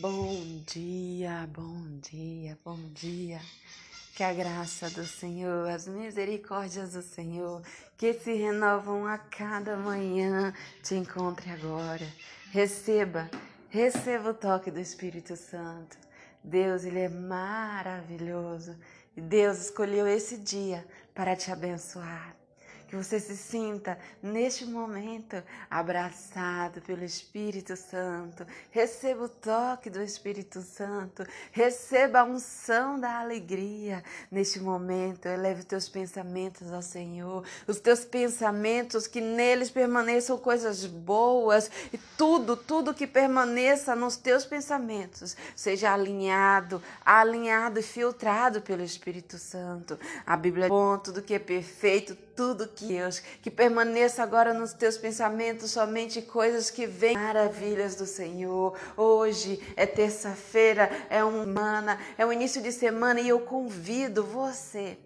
Bom dia, bom dia, bom dia. Que a graça do Senhor, as misericórdias do Senhor, que se renovam a cada manhã, te encontre agora. Receba, receba o toque do Espírito Santo. Deus, Ele é maravilhoso. E Deus escolheu esse dia para te abençoar que você se sinta neste momento abraçado pelo Espírito Santo. Receba o toque do Espírito Santo, receba a unção da alegria neste momento. Eleve os teus pensamentos ao Senhor, os teus pensamentos que neles permaneçam coisas boas e tudo, tudo que permaneça nos teus pensamentos seja alinhado, alinhado e filtrado pelo Espírito Santo. A Bíblia é bom, tudo que é perfeito, tudo Deus, que permaneça agora nos teus pensamentos somente coisas que vêm maravilhas do Senhor. Hoje é terça-feira, é uma semana, é o início de semana e eu convido você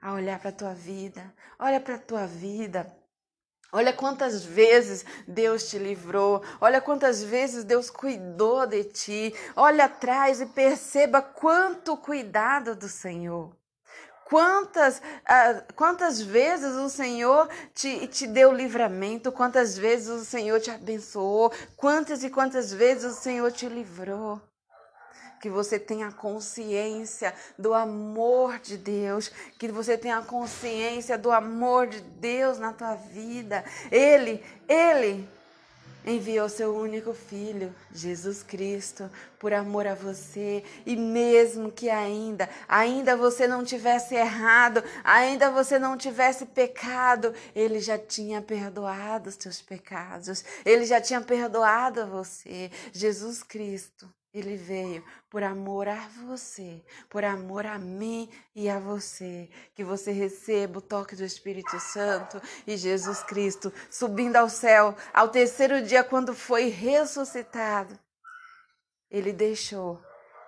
a olhar para a tua vida. Olha para a tua vida. Olha quantas vezes Deus te livrou, olha quantas vezes Deus cuidou de ti. Olha atrás e perceba quanto cuidado do Senhor. Quantas, uh, quantas vezes o Senhor te, te deu livramento, quantas vezes o Senhor te abençoou, quantas e quantas vezes o Senhor te livrou. Que você tenha consciência do amor de Deus, que você tenha consciência do amor de Deus na tua vida. Ele, Ele enviou seu único filho, Jesus Cristo, por amor a você, e mesmo que ainda, ainda você não tivesse errado, ainda você não tivesse pecado, ele já tinha perdoado os teus pecados. Ele já tinha perdoado você. Jesus Cristo ele veio por amor a você, por amor a mim e a você. Que você receba o toque do Espírito Santo e Jesus Cristo subindo ao céu ao terceiro dia, quando foi ressuscitado. Ele deixou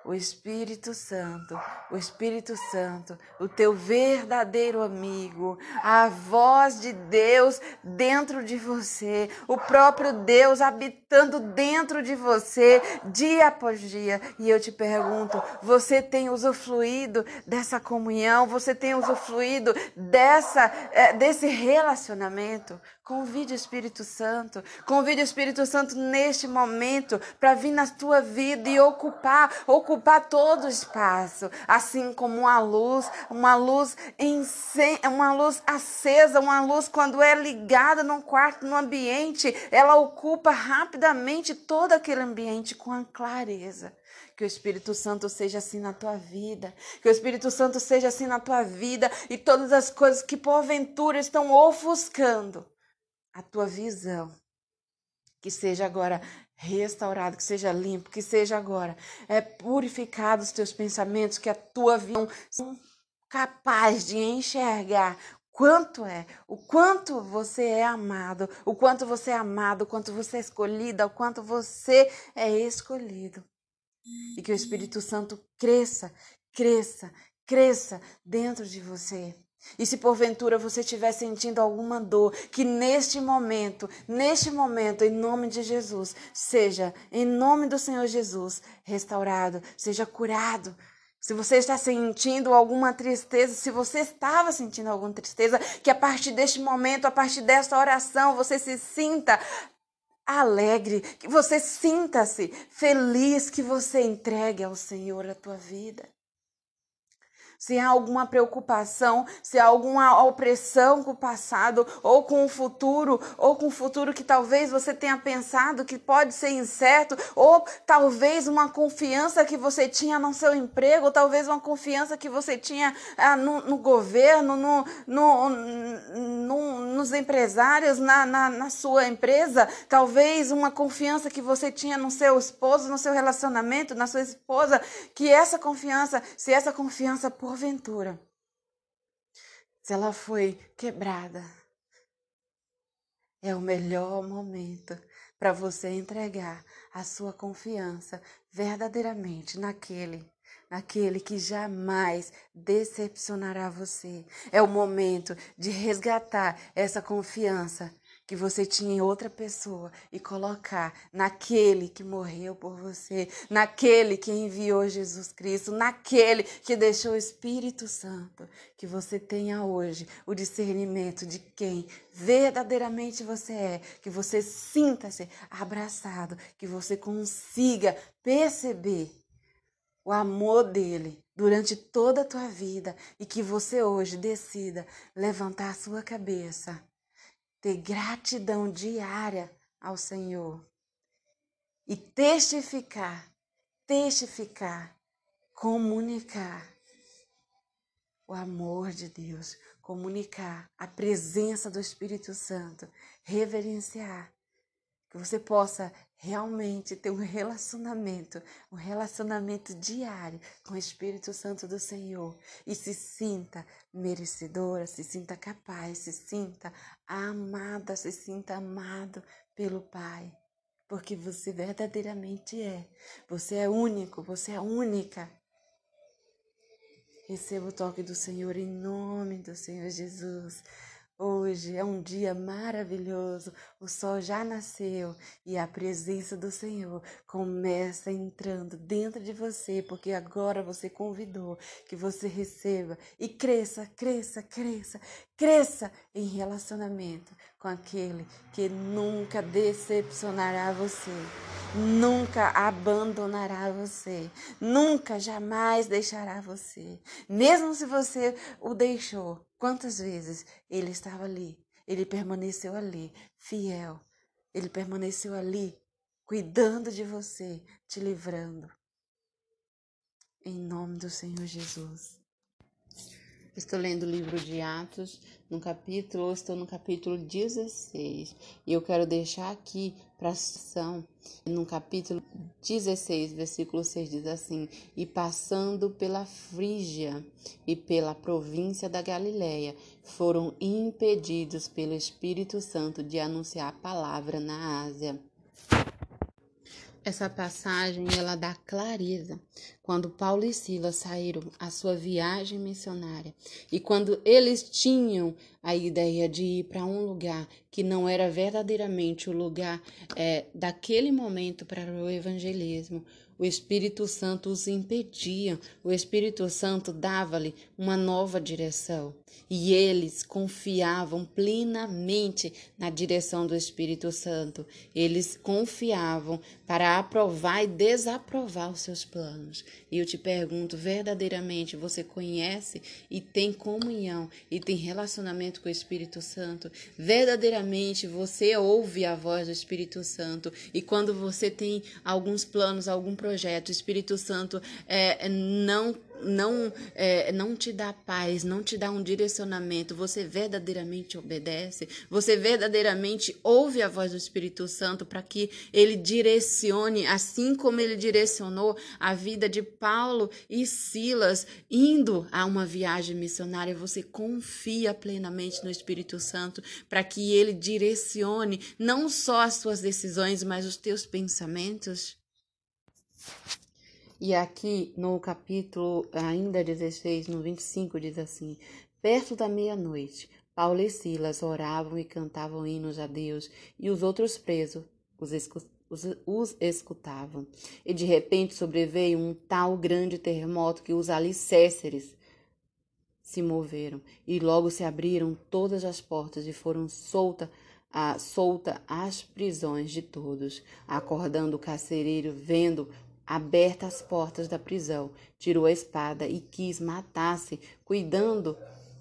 o Espírito Santo, o Espírito Santo, o teu verdadeiro amigo, a voz de Deus dentro de você, o próprio Deus habitando dentro de você, dia após dia. E eu te pergunto: você tem usufruído dessa comunhão? Você tem usufruído dessa, é, desse relacionamento? Convide o Espírito Santo, convide o Espírito Santo neste momento para vir na tua vida e ocupar, ocupar todo o espaço, assim como uma luz, uma luz em uma luz acesa, uma luz quando é ligada num quarto, no ambiente, ela ocupa rapidamente todo aquele ambiente com clareza. Que o Espírito Santo seja assim na tua vida. Que o Espírito Santo seja assim na tua vida e todas as coisas que porventura estão ofuscando a tua visão. Que seja agora restaurado, que seja limpo, que seja agora é purificado os teus pensamentos, que a tua visão seja capaz de enxergar quanto é, o quanto você é amado, o quanto você é amado, o quanto você é escolhida, o quanto você é escolhido. E que o Espírito Santo cresça, cresça, cresça dentro de você. E se porventura você estiver sentindo alguma dor, que neste momento, neste momento, em nome de Jesus, seja, em nome do Senhor Jesus, restaurado, seja curado. Se você está sentindo alguma tristeza, se você estava sentindo alguma tristeza, que a partir deste momento, a partir desta oração, você se sinta alegre, que você sinta-se feliz, que você entregue ao Senhor a tua vida se há alguma preocupação, se há alguma opressão com o passado, ou com o futuro, ou com o futuro que talvez você tenha pensado que pode ser incerto, ou talvez uma confiança que você tinha no seu emprego, ou talvez uma confiança que você tinha ah, no, no, governo, no, no, no, nos empresários, na, na, na sua empresa, talvez uma confiança que você tinha no seu esposo, no seu relacionamento, na sua esposa, que essa confiança, se essa confiança por porventura, se ela foi quebrada, é o melhor momento para você entregar a sua confiança verdadeiramente naquele, naquele que jamais decepcionará você. É o momento de resgatar essa confiança que você tinha em outra pessoa e colocar naquele que morreu por você, naquele que enviou Jesus Cristo, naquele que deixou o Espírito Santo, que você tenha hoje o discernimento de quem verdadeiramente você é, que você sinta-se abraçado, que você consiga perceber o amor dele durante toda a tua vida e que você hoje decida levantar a sua cabeça, ter gratidão diária ao Senhor e testificar, testificar, comunicar o amor de Deus, comunicar a presença do Espírito Santo, reverenciar, que você possa realmente ter um relacionamento, um relacionamento diário com o Espírito Santo do Senhor e se sinta merecedora, se sinta capaz, se sinta amada, se sinta amado pelo Pai, porque você verdadeiramente é. Você é único, você é única. Receba o toque do Senhor em nome do Senhor Jesus. Hoje é um dia maravilhoso, o sol já nasceu e a presença do Senhor começa entrando dentro de você, porque agora você convidou que você receba e cresça, cresça, cresça, cresça em relacionamento com aquele que nunca decepcionará você, nunca abandonará você, nunca jamais deixará você, mesmo se você o deixou Quantas vezes ele estava ali, ele permaneceu ali, fiel, ele permaneceu ali, cuidando de você, te livrando. Em nome do Senhor Jesus. Estou lendo o livro de Atos, no capítulo, estou no capítulo 16, e eu quero deixar aqui para a sessão, no capítulo 16, versículo 6 diz assim: "E passando pela Frígia e pela província da Galiléia, foram impedidos pelo Espírito Santo de anunciar a palavra na Ásia." Essa passagem ela dá clareza quando Paulo e Silas saíram à sua viagem missionária e quando eles tinham a ideia de ir para um lugar que não era verdadeiramente o lugar é, daquele momento para o evangelismo, o Espírito Santo os impedia, o Espírito Santo dava-lhe uma nova direção. E eles confiavam plenamente na direção do Espírito Santo. Eles confiavam para aprovar e desaprovar os seus planos. E eu te pergunto, verdadeiramente você conhece e tem comunhão e tem relacionamento com o Espírito Santo? Verdadeiramente você ouve a voz do Espírito Santo e quando você tem alguns planos, algum projeto, projeto, o Espírito Santo é, não não é, não te dá paz, não te dá um direcionamento, você verdadeiramente obedece, você verdadeiramente ouve a voz do Espírito Santo para que ele direcione, assim como ele direcionou a vida de Paulo e Silas indo a uma viagem missionária, você confia plenamente no Espírito Santo para que ele direcione não só as suas decisões, mas os teus pensamentos. E aqui no capítulo ainda 16, no 25, diz assim: Perto da meia-noite, Paulo e Silas oravam e cantavam hinos a Deus, e os outros presos os, os, os escutavam. E de repente sobreveio um tal grande terremoto que os alicerces se moveram, e logo se abriram todas as portas e foram soltas a, solta as prisões de todos. Acordando o carcereiro, vendo abertas as portas da prisão, tirou a espada e quis matar-se, cuidando,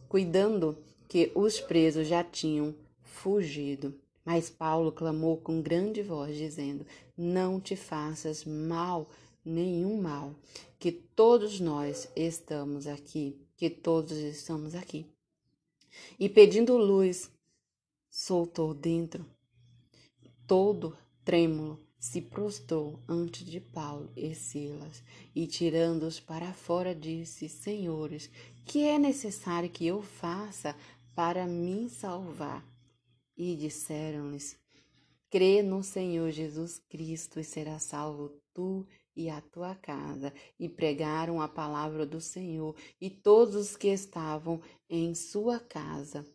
cuidando que os presos já tinham fugido. Mas Paulo clamou com grande voz, dizendo: Não te faças mal, nenhum mal, que todos nós estamos aqui, que todos estamos aqui. E pedindo luz, soltou dentro, todo trêmulo, se prostrou ante de Paulo e Silas e, tirando-os para fora, disse: Senhores, que é necessário que eu faça para me salvar? E disseram-lhes: Crê no Senhor Jesus Cristo e será salvo tu e a tua casa. E pregaram a palavra do Senhor e todos os que estavam em sua casa.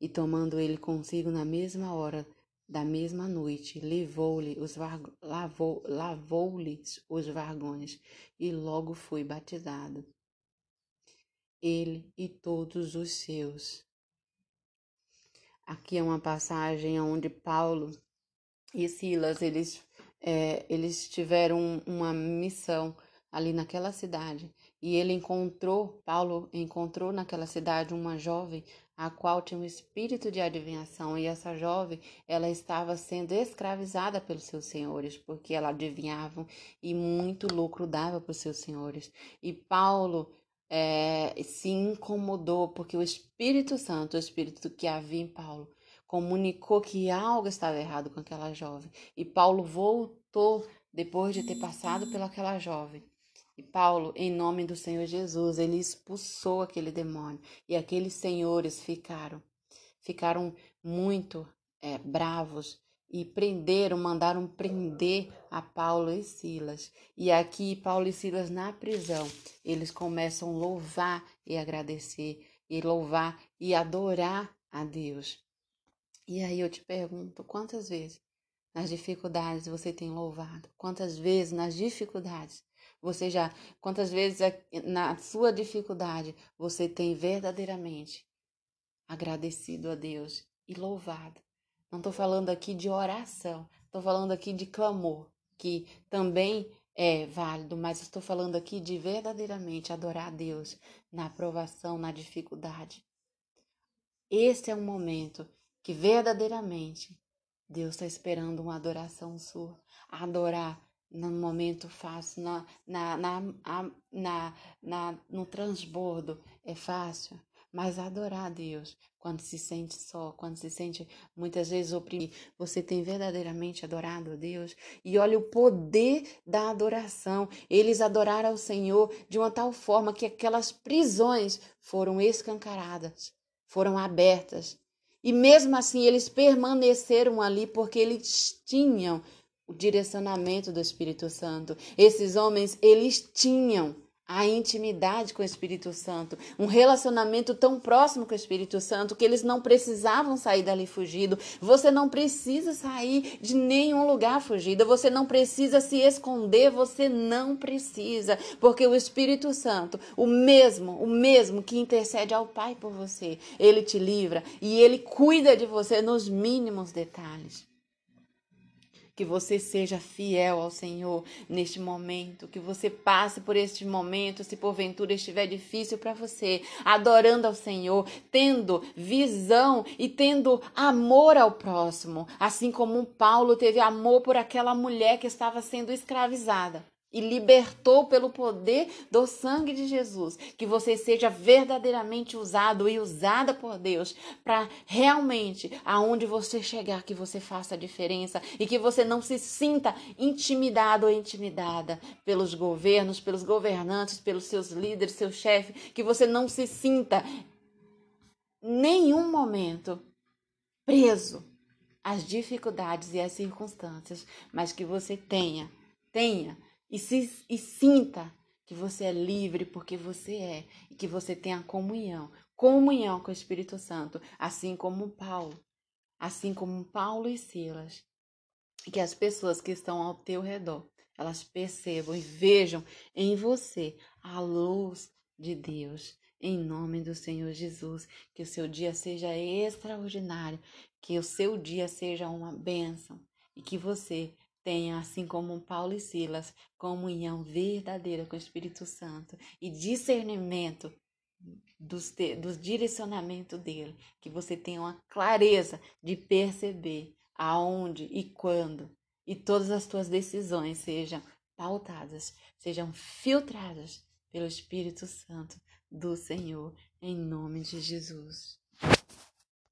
E tomando ele consigo na mesma hora da mesma noite, levou-lhe os lavou, lavou-lhe os vargões e logo foi batizado. Ele e todos os seus. Aqui é uma passagem onde Paulo e Silas eles, é, eles tiveram uma missão ali naquela cidade e ele encontrou Paulo encontrou naquela cidade uma jovem a qual tinha um espírito de adivinhação, e essa jovem, ela estava sendo escravizada pelos seus senhores, porque ela adivinhava e muito lucro dava para os seus senhores. E Paulo é, se incomodou, porque o Espírito Santo, o Espírito que havia em Paulo, comunicou que algo estava errado com aquela jovem. E Paulo voltou depois de ter passado pelaquela jovem Paulo, em nome do Senhor Jesus, ele expulsou aquele demônio e aqueles senhores ficaram, ficaram muito é, bravos e prenderam, mandaram prender a Paulo e Silas. E aqui, Paulo e Silas na prisão, eles começam a louvar e agradecer, e louvar e adorar a Deus. E aí eu te pergunto, quantas vezes nas dificuldades você tem louvado? Quantas vezes nas dificuldades você já, quantas vezes na sua dificuldade você tem verdadeiramente agradecido a Deus e louvado? Não estou falando aqui de oração, estou falando aqui de clamor, que também é válido, mas estou falando aqui de verdadeiramente adorar a Deus na aprovação, na dificuldade. Esse é um momento que verdadeiramente Deus está esperando uma adoração sua. Adorar no momento fácil, na, na, na, na, na, no transbordo é fácil, mas adorar a Deus quando se sente só, quando se sente muitas vezes oprimido, você tem verdadeiramente adorado a Deus? E olha o poder da adoração. Eles adoraram ao Senhor de uma tal forma que aquelas prisões foram escancaradas, foram abertas. E mesmo assim eles permaneceram ali porque eles tinham o direcionamento do Espírito Santo. Esses homens, eles tinham a intimidade com o Espírito Santo, um relacionamento tão próximo com o Espírito Santo que eles não precisavam sair dali fugido. Você não precisa sair de nenhum lugar fugido, você não precisa se esconder, você não precisa, porque o Espírito Santo, o mesmo, o mesmo que intercede ao Pai por você, ele te livra e ele cuida de você nos mínimos detalhes que você seja fiel ao Senhor neste momento, que você passe por este momento, se porventura estiver difícil para você, adorando ao Senhor, tendo visão e tendo amor ao próximo, assim como Paulo teve amor por aquela mulher que estava sendo escravizada e libertou pelo poder do sangue de Jesus, que você seja verdadeiramente usado e usada por Deus para realmente aonde você chegar que você faça a diferença e que você não se sinta intimidado ou intimidada pelos governos, pelos governantes, pelos seus líderes, seu chefe, que você não se sinta nenhum momento preso às dificuldades e às circunstâncias, mas que você tenha, tenha e, se, e sinta que você é livre porque você é e que você tem a comunhão, comunhão com o Espírito Santo, assim como Paulo, assim como Paulo e Silas. E que as pessoas que estão ao teu redor, elas percebam e vejam em você a luz de Deus. Em nome do Senhor Jesus, que o seu dia seja extraordinário, que o seu dia seja uma bênção e que você tenha, assim como Paulo e Silas, comunhão verdadeira com o Espírito Santo e discernimento dos, dos direcionamentos dele, que você tenha uma clareza de perceber aonde e quando, e todas as tuas decisões sejam pautadas, sejam filtradas pelo Espírito Santo do Senhor, em nome de Jesus.